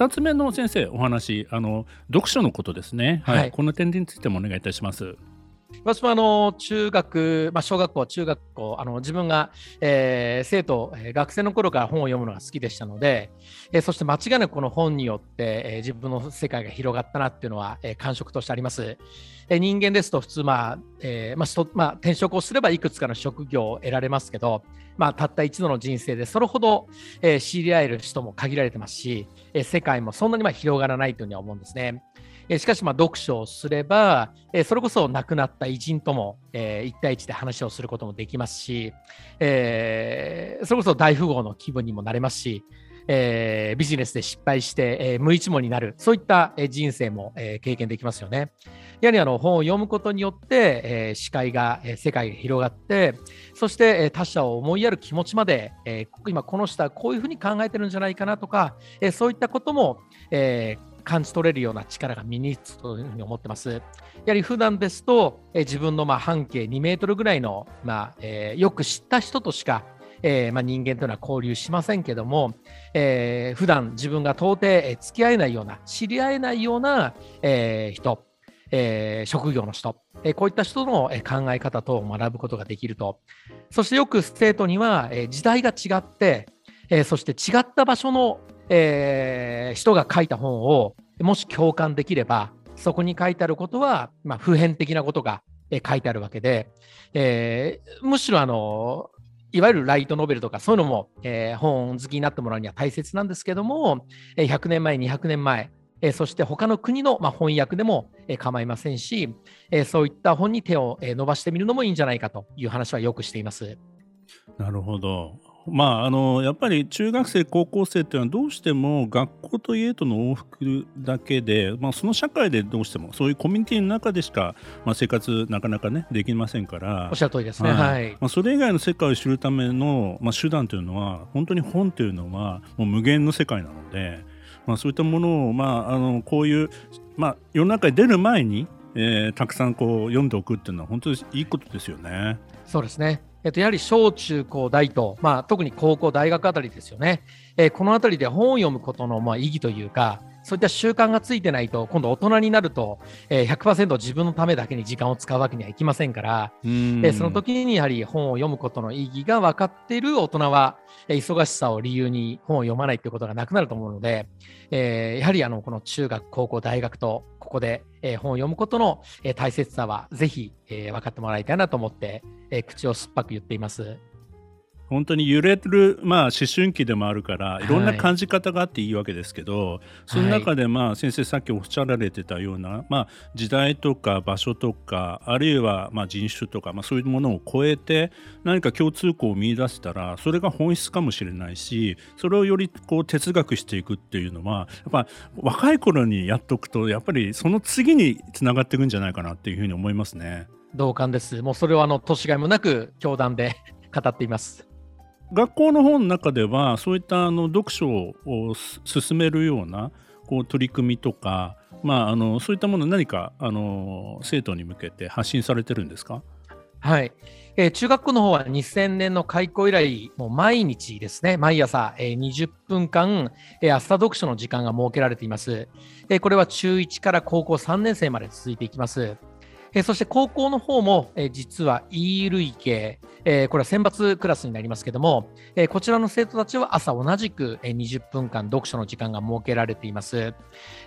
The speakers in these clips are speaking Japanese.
2つ目の先生お話あの読書のことですね、はい、はい、この点についてもお願いいたします。私もあの中学、まあ、小学校、中学校、あの自分が、えー、生徒、学生の頃から本を読むのが好きでしたので、えー、そして間違いなくこの本によって、えー、自分の世界が広がったなっていうのは、えー、感触としてあります。えー、人間ですと普通、まあえーまあまあ、転職をすればいくつかの職業を得られますけど、まあ、たった一度の人生でそれほど、えー、知り合える人も限られてますし、えー、世界もそんなにまあ広がらないというふうには思うんですね。えしかし、まあ読書をすれば、えそれこそ亡くなった偉人とも、え1対1で話をすることもできますし、えそれこそ大富豪の気分にもなれますし、えー、ビジネスで失敗して、えー、無一文になる、そういった、え、人生も、えー、経験できますよね。やはりあの本を読むことによって、えー、視界が、えー、世界が広がって、そして、えー、他者を思いやる気持ちまで、えー、今この人はこういうふうに考えてるんじゃないかなとか、えー、そういったことも、えー、感じ取れるような力が身につくというふうに思ってます。やはり普段ですと、え自分のま半径2メートルぐらいの、まあえー、よく知った人としか、えー、まあ、人間というのは交流しませんけども、えー、普段自分が到底付き合えないような、知り合えないような、えー、人、えー、職業の人、えー、こういった人の考え方と学ぶことができると。そしてよく生徒には、えー、時代が違って、えー、そして違った場所のえー、人が書いた本をもし共感できれば、そこに書いてあることは、まあ、普遍的なことが、書いてあるわけで、えー、むしろあの、いわゆるライトノベルとかそういうのも、えー、本好きになってもらうには大切なんですけども、え100年前、200年前、えそして他の国の、ま、翻訳でも、え構いませんし、えそういった本に手を、え伸ばしてみるのもいいんじゃないかという話はよくしています。なるほど。まあ、あのやっぱり中学生高校生っていうのはどうしても学校と家との往復だけで、まあ、その社会でどうしてもそういうコミュニティの中でしか、まあ、生活なかなかねできませんから。おっしゃる通りですね、はい、まあ、それ以外の世界を知るための、まあ、手段というのは本当に本というのはもう無限の世界なので、まあ、そういったものを、まあ、あのこういう、まあ、世の中に出る前に、えー、たくさんこう読んでおくっていうのは本当にいいことですよね。そうですねえっと、やはり小中高大と、まあ、特に高校大学あたりですよね、えー、このあたりで本を読むことのまあ意義というか、そういった習慣がついてないと、今度大人になると、えー、100%自分のためだけに時間を使うわけにはいきませんから、えー、その時にやはり本を読むことの意義が分かっている大人は、えー、忙しさを理由に本を読まないということがなくなると思うので、えー、やはりあのこの中学、高校、大学とここで、えー、本を読むことの、えー、大切さはぜひ、えー、分かってもらいたいなと思って、えー、口を酸っぱく言っています。本当に揺れる、まあ、思春期でもあるからいろんな感じ方があっていいわけですけど、はい、その中で、まあ、先生さっきおっしゃられてたような、まあ、時代とか場所とかあるいはまあ人種とか、まあ、そういうものを超えて何か共通項を見出したらそれが本質かもしれないしそれをよりこう哲学していくっていうのはやっぱ若い頃にやっとくとやっぱりその次につながっていくんじゃないかなっていうふうに思いますね。同感です。もうそれはあの年がいもなく教団で 語っています。学校の本の中ではそういったあの読書を進めるようなこう取り組みとか、まあ、あのそういったもの何かあの生徒に向けて発信されてるんですか？はい、えー、中学校の方は2000年の開校以来、もう毎日ですね、毎朝、えー、20分間、えー、朝読書の時間が設けられています。えー、これは中1から高校3年生まで続いていきます。え、そして高校の方も、え、実は E 類型、え、これは選抜クラスになりますけども、え、こちらの生徒たちは朝同じくえ20分間読書の時間が設けられています。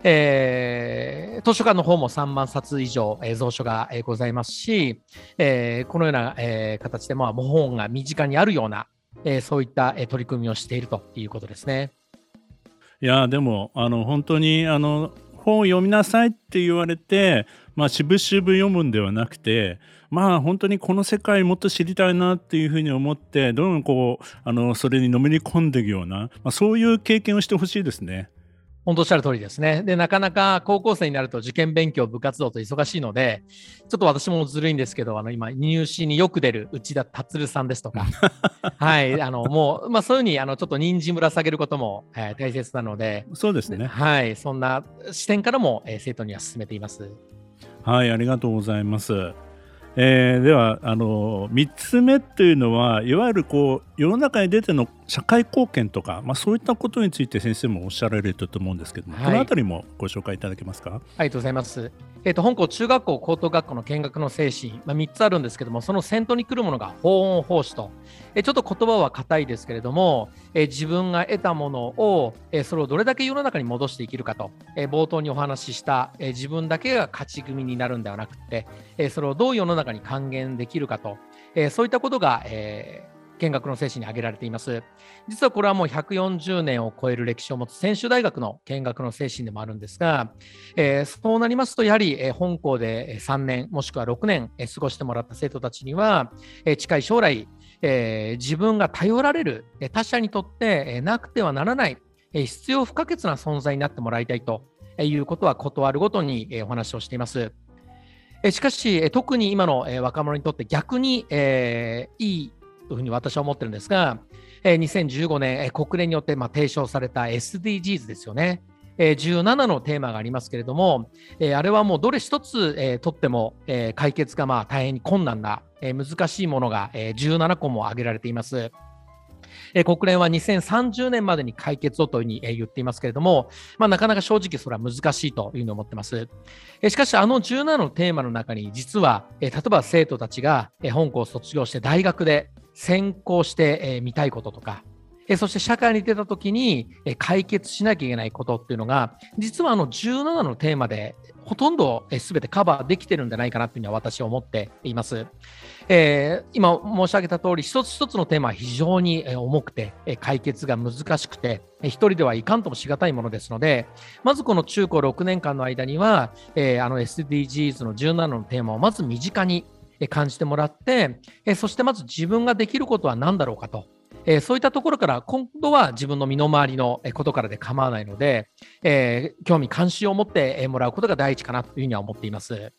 えー、図書館の方も3万冊以上、え、蔵書が、え、ございますし、え、このような、え、形で、まあ、本が身近にあるような、え、そういった、え、取り組みをしているということですね。いやでもあの本当にあの本を読みなさいって言われてまあ、渋々読むんではなくて、まあ、本当にこの世界もっと知りたいなっていうふうに思って、どんどんこう、あの、それにのめり込んでいくような、まあ、そういう経験をしてほしいですね。本当おっしゃる通りですね。で、なかなか高校生になると受験勉強、部活動と忙しいので、ちょっと私もずるいんですけど、あの今、入試によく出る内田達さんですとか、はい、あのもう、まあ、そういうふうにあのちょっと人参ぶら下げることも、えー、大切なので、そうですね。はい、そんな視点からも、えー、生徒には進めています。はい、ありがとうございます。えー、ではあの3つ目というのはいわゆるこう世の中に出ての社会貢献とか、まあ、そういったことについて先生もおっしゃられると思うんですけども、はい、この辺りもご紹介いただけますか？ありがとうございます。えーと、本校中学校高等学校の見学の精神、まあ、3つあるんですけどもその先頭に来るものが法音奉仕と、え、ちょっと言葉は硬いですけれども、え、自分が得たものを、え、それをどれだけ世の中に戻していけるかと、え、冒頭にお話しした、え、自分だけが勝ち組になるんではなくて、え、それをどう世の中に還元できるかと、え、そういったことが、えー、見学の精神に挙げられています。実はこれはもう140年を超える歴史を持つ専修大学の見学の精神でもあるんですが、えー、そうなりますと、やはり、本校で3年、もしくは6年、過ごしてもらった生徒たちには、近い将来、えー、自分が頼られる、他者にとって、なくてはならない、必要不可欠な存在になってもらいたいということは断るごとに、お話をしています。しかし、特に今の若者にとって逆に、えー、いいというふうに私は思ってるんですが、2015年、国連によって提唱された SDGs ですよね。17のテーマがありますけれども、あれはもうどれ一つ、とっても、解決がまあ大変に困難な、え難しいものが、え17個も挙げられています。え国連は2030年までに解決をというふうに、え言っていますけれども、まあ、なかなか正直それは難しいというふうに思ってます。えしかし、あの17のテーマの中に、実は、え例えば生徒たちが、え本校を卒業して大学で、専攻してみたいこととか、そして社会に出た時に解決しなきゃいけないことっていうのが、実はあの17のテーマでほとんど全てカバーできてるんじゃないかなというには私は思っています。えー、今申し上げた通り、一つ一つのテーマは非常に重くて、解決が難しくて、一人ではいかんともしがたいものですので、まずこの中高6年間の間には、えー、あの SDGs の17のテーマをまず身近に感じてもらって、そしてまず自分ができることは何だろうかと。そういったところから今度は自分の身の回りのことからで構わないので、えー、興味関心を持ってもらうことが第一かなというふうには思っています。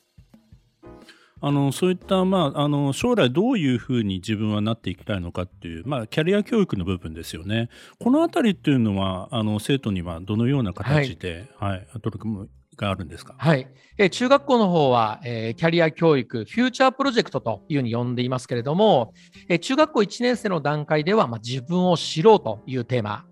あのそういった、まあ、あの将来どういうふうに自分はなっていきたいのかっていう、まあ、キャリア教育の部分ですよね。このあたりっていうのはあの生徒にはどのような形で、はい、はい、取り組むがあるんですか？はい、え中学校の方は、えー、キャリア教育、フューチャープロジェクトというふうに呼んでいますけれども、え中学校1年生の段階では、まあ、自分を知ろうというテーマ、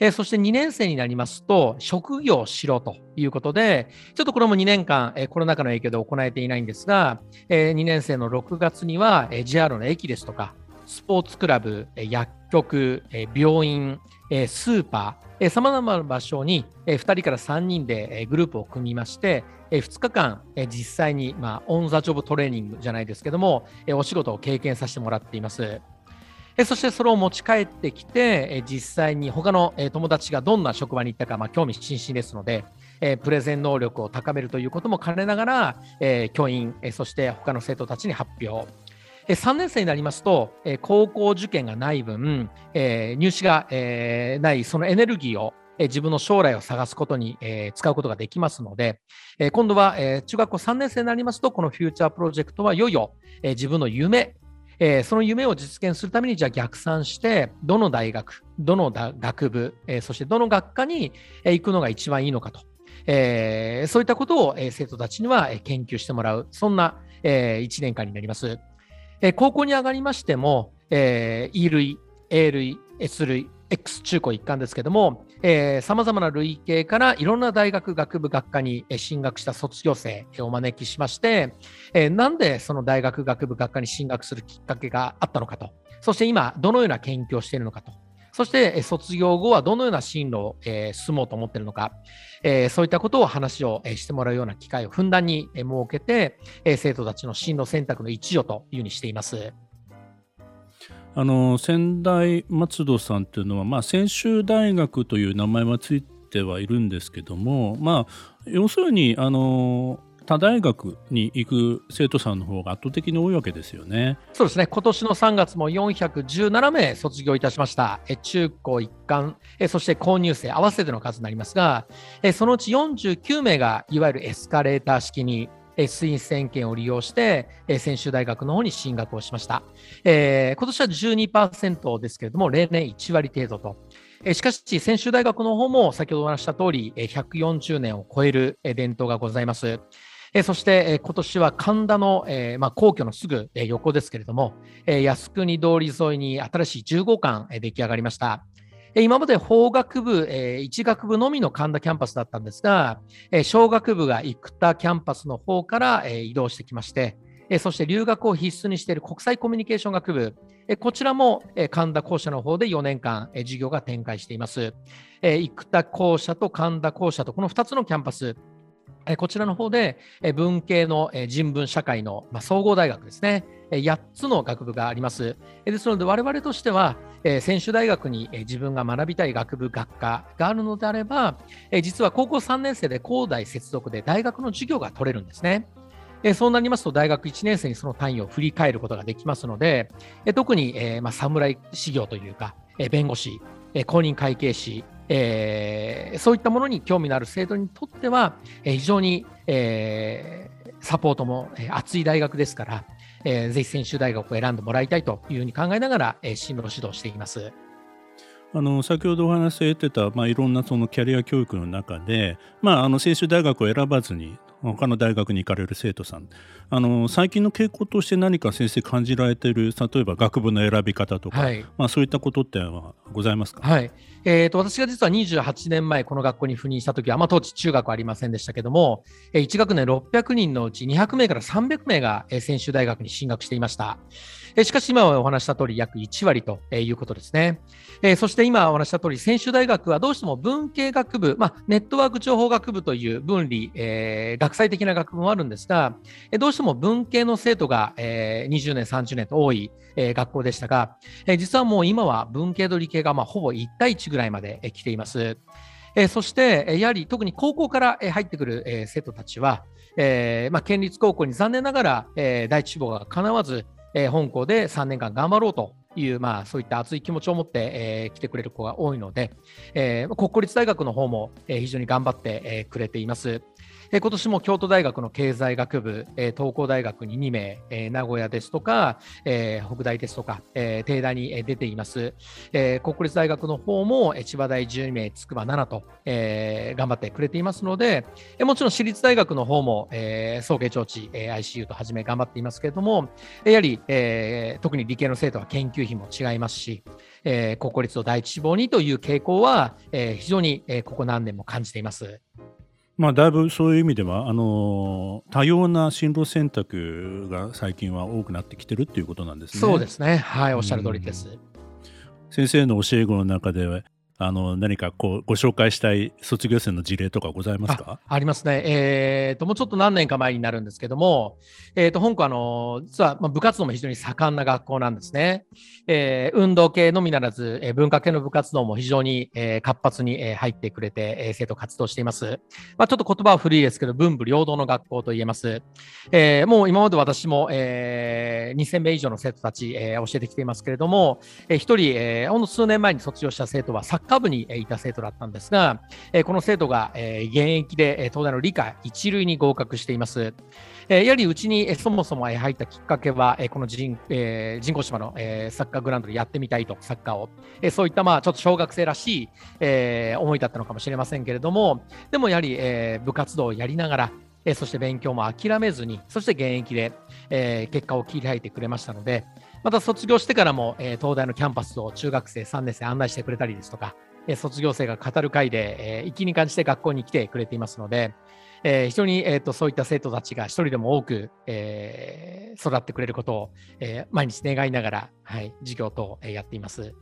えそして2年生になりますと、職業を知ろうということで、ちょっとこれも2年間、えコロナ禍の影響で行えていないんですが、え2年生の6月には、え JR の駅ですとか、スポーツクラブ、薬局、病院、えスーパー、さまざまな場所にえ2人から3人でえグループを組みまして、え2日間え実際に、まあ、オン・ザ・ジョブトレーニングじゃないですけども、えお仕事を経験させてもらっています。そしてそれを持ち帰ってきて、実際に他の友達がどんな職場に行ったか、まあ、興味津々ですので、プレゼン能力を高めるということも兼ねながら、教員、そして他の生徒たちに発表。3年生になりますと、高校受験がない分、入試がないそのエネルギーを自分の将来を探すことに使うことができますので、今度は中学校3年生になりますと、このフューチャープロジェクトはいよいよ自分の夢、その夢を実現するために、じゃあ逆算して、どの大学、どの学部、そしてどの学科に行くのが一番いいのかと、そういったことを生徒たちには研究してもらう、そんな1年間になります。え高校に上がりましても、えー、E 類、A 類、S 類、X 中高一貫ですけども、さまざまな類型からいろんな大学、学部、学科に進学した卒業生をお招きしまして、えー、なんでその大学、学部、学科に進学するきっかけがあったのかと、そして今、どのような研究をしているのかと、そして卒業後はどのような進路を、えー、進もうと思っているのか、えー、そういったことを話をしてもらうような機会をふんだんに設けて、えー、生徒たちの進路選択の一助というふうにしています。あの仙台松戸さんというのは、まあ、専修大学という名前はついてはいるんですけども、まあ、要するにあの他大学に行く生徒さんの方が圧倒的に多いわけですよね。そうですね、今年の3月も417名卒業いたしました。え中高一貫え、そして購入生合わせての数になりますが、えそのうち49名がいわゆるエスカレーター式に推薦権を利用して、専修大学の方に進学をしました。えー、今年は12%ですけれども、例年1割程度と。しかし、専修大学の方も先ほどお話した通り、140年を超える伝統がございます。えそしてえ今年は神田の、えまあ、皇居のすぐえ横ですけれども、え靖国通り沿いに新しい15館出来上がりました。今まで法学部、えー、1学部のみの神田キャンパスだったんですが、えー、商学部が生田キャンパスの方から、え、移動してきまして、え、そして留学を必須にしている国際コミュニケーション学部、え、こちらも、え、神田校舎の方で4年間、え、授業が展開しています。え、生田校舎と神田校舎とこの2つのキャンパス、こちらの方で文系の人文社会の総合大学ですね、8つの学部があります。ですので、我々としては、専修大学に自分が学びたい学部、学科があるのであれば、実は高校3年生で高大接続で大学の授業が取れるんですね。そうなりますと、大学1年生にその単位を振り返ることができますので、特に、ま、侍修行というか、弁護士、公認会計士、えー、そういったものに興味のある生徒にとっては、えー、非常に、えー、サポートも、えー、厚い大学ですから、えー、ぜひ専修大学を選んでもらいたいというふうに考えながら、え、進路指導しています。あの先ほどお話しされてた、まあ、いろんなそのキャリア教育の中で、まあ、あの専修大学を選ばずに他の大学に行かれる生徒さん。あの最近の傾向として何か先生感じられている例えば学部の選び方とか、はい、まあ、そういったことってはございますか、はい。えーと、私が実は28年前この学校に赴任した時は、まあ、当時中学はありませんでしたけども1学年600人のうち200名から300名が専修大学に進学していました。しかし今お話した通り約1割ということですね。そして今お話した通り、専修大学はどうしても文系学部、まあ、ネットワーク情報学部という分離、えー、学際的な学部もあるんですが、どうしても文系の生徒が、えー、20年、30年と多い、え、学校でしたが、え実はもう今は文系と理系がまあほぼ1対1ぐらいまで来ています。えそして、やはり特に高校から入ってくる、え生徒たちは、えまあ、県立高校に残念ながら、え第一志望がかなわず、えー、本校で3年間頑張ろうという、まあ、そういった熱い気持ちを持って、えー、来てくれる子が多いので、えー、国公立大学の方も、えー、非常に頑張って、えー、くれています。え今年も京都大学の経済学部、え東工大学に2名、え名古屋ですとか、え北大ですとか、え帝大に出ています、え国立大学の方も千葉大12名、筑波7と、え頑張ってくれていますので、えもちろん私立大学の方も、え早慶長治、え ICU とはじめ頑張っていますけれども、やはり、え特に理系の生徒は研究費も違いますし、えー、国立を第一志望にという傾向は、え、非常に、え、ここ何年も感じています。まあ、だいぶそういう意味ではあの多様な進路選択が最近は多くなってきてるっていうことなんですね。そうですね。はい、おっしゃる通りです。先生の教え子の中であの何かこうご紹介したい卒業生の事例とかございますか？ありますね、えーと、もうちょっと何年か前になるんですけども、えーと、本校あの、実は、部活動も非常に盛んな学校なんですね。えー、運動系のみならず、えー、文化系の部活動も非常に、えー、活発に、えー、入ってくれて、えー、生徒活動しています。まあ、ちょっと言葉は古いですけど、文武両道の学校と言えます。えー、もう今まで私も、えー、2000名以上の生徒たち、えー、教えてきていますけれども、えー、一人、えー、ほんの数年前に卒業した生徒はサッカー部にいた生徒だったんですが、この生徒が現役で東大の理科一類に合格しています。やはりうちにそもそも入ったきっかけは、この人,、人工島の、サッカーグラウンドでやってみたいと、サッカーを。そういったまあちょっと小学生らしい、思いだったのかもしれませんけれども、でもやはり、部活動をやりながら、そして勉強も諦めずに、そして現役で、結果を切り開いてくれましたので、また卒業してからも、え東大のキャンパスを中学生3年生案内してくれたりですとか、え卒業生が語る会で、えー、粋に感じて学校に来てくれていますので、えー、非常に、えーと、そういった生徒たちが一人でも多く、えー、育ってくれることを、えー、毎日願いながら、はい、授業等、えー、やっています。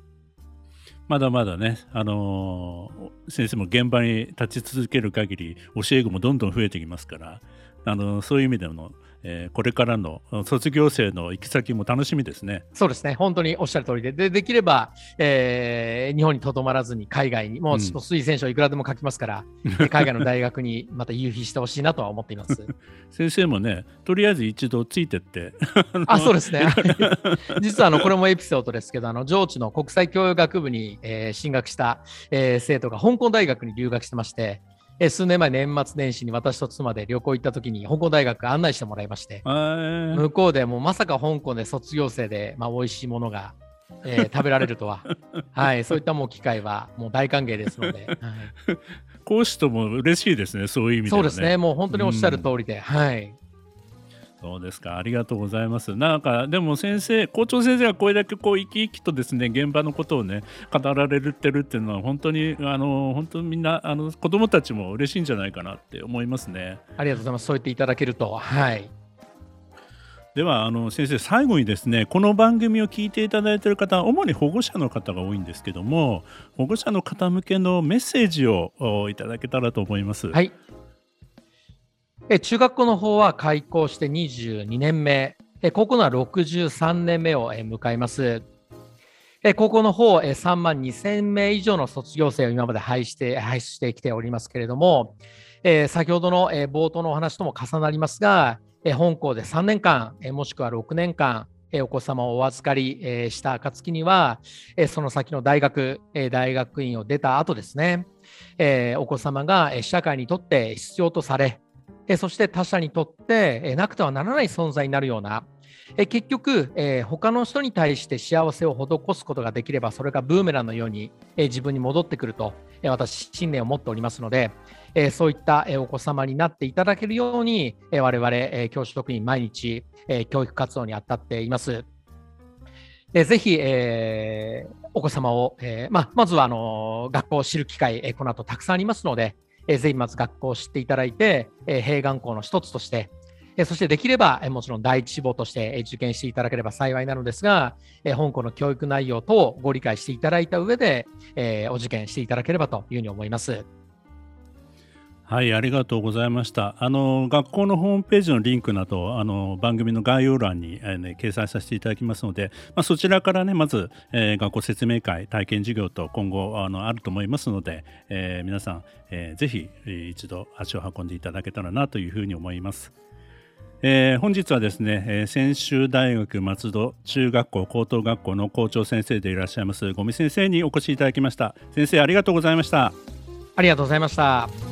まだまだね、あのー、先生も現場に立ち続ける限り教え子もどんどん増えてきますから、あのー、そういう意味での、えー、これからの卒業生の行き先も楽しみですね。そうですね、本当におっしゃる通りで、でできれば、えー、日本にとどまらずに海外に、もう推薦書いくらでも書きますから、うん、海外の大学にまた夕日してほしいなとは思っています。先生もね、とりあえず一度ついてって。あ、そうですね。実はあのこれもエピソードですけど、あの上智の国際教養学部に、えー、進学した、えー、生徒が香港大学に留学してまして、え数年前、年末年始に私と妻で旅行行った時に香港大学案内してもらいまして、向こうでもうまさか香港で卒業生で、まあ、美味しいものが、えー、食べられるとは、はい、そういったもう機会はもう大歓迎ですので。はい。講師とも嬉しいですね、そういう意味で、ね、そうですね、もう本当におっしゃる通りで、うん、はい。そうですか？ありがとうございます。なんか、でも先生、校長先生がこれだけこう生き生きとですね、現場のことをね、語られてるっていうのは、本当に、あの、本当にみんな、あの、子供たちも嬉しいんじゃないかなって思いますね。ありがとうございます。そう言っていただけると。はい。ではあの先生最後にですねこの番組を聞いていただいている方主に保護者の方が多いんですけども保護者の方向けのメッセージをいただけたらと思います。はいえ中学校の方は開校して22年目、え高校のは63年目をえ迎えます。え高校の方、え3万2000名以上の卒業生を今まで配して輩出してきておりますけれども、え先ほどの、え冒頭のお話とも重なりますが、え本校で3年間、えもしくは6年間、お子様をお預かり、した暁には、その先の大学、大学院を出た後ですね、お子様が社会にとって必要とされ、えそして他者にとって、えなくてはならない存在になるような、え結局、え、他の人に対して幸せを施すことができれば、それがブーメランのように、え自分に戻ってくると、え私、信念を持っておりますので、えそういった、えお子様になっていただけるように、え我々、え教師職員毎日、え教育活動に当たっています。えぜひ、え、お子様を、えーままずはあの学校を知る機会、えこの後たくさんありますので、えー、ぜひまず学校を知っていただいて、えー、併願校の一つとして、えー、そしてできれば、えー、もちろん第一志望として、えー、受験していただければ幸いなのですが、えー、本校の教育内容等をご理解していただいた上で、えー、お受験していただければというふうに思います。はい、ありがとうございました。あの学校のホームページのリンクなどあの番組の概要欄に、えーね、掲載させていただきますので、まあ、そちらからねまず、えー、学校説明会体験授業と今後あのあると思いますので、えー、皆さん、えー、ぜひ一度足を運んでいただけたらなというふうに思います。えー、本日はですね、えー、専修大学松戸中学校高等学校の校長先生でいらっしゃいます五味先生にお越しいただきました先生ありがとうございましたありがとうございました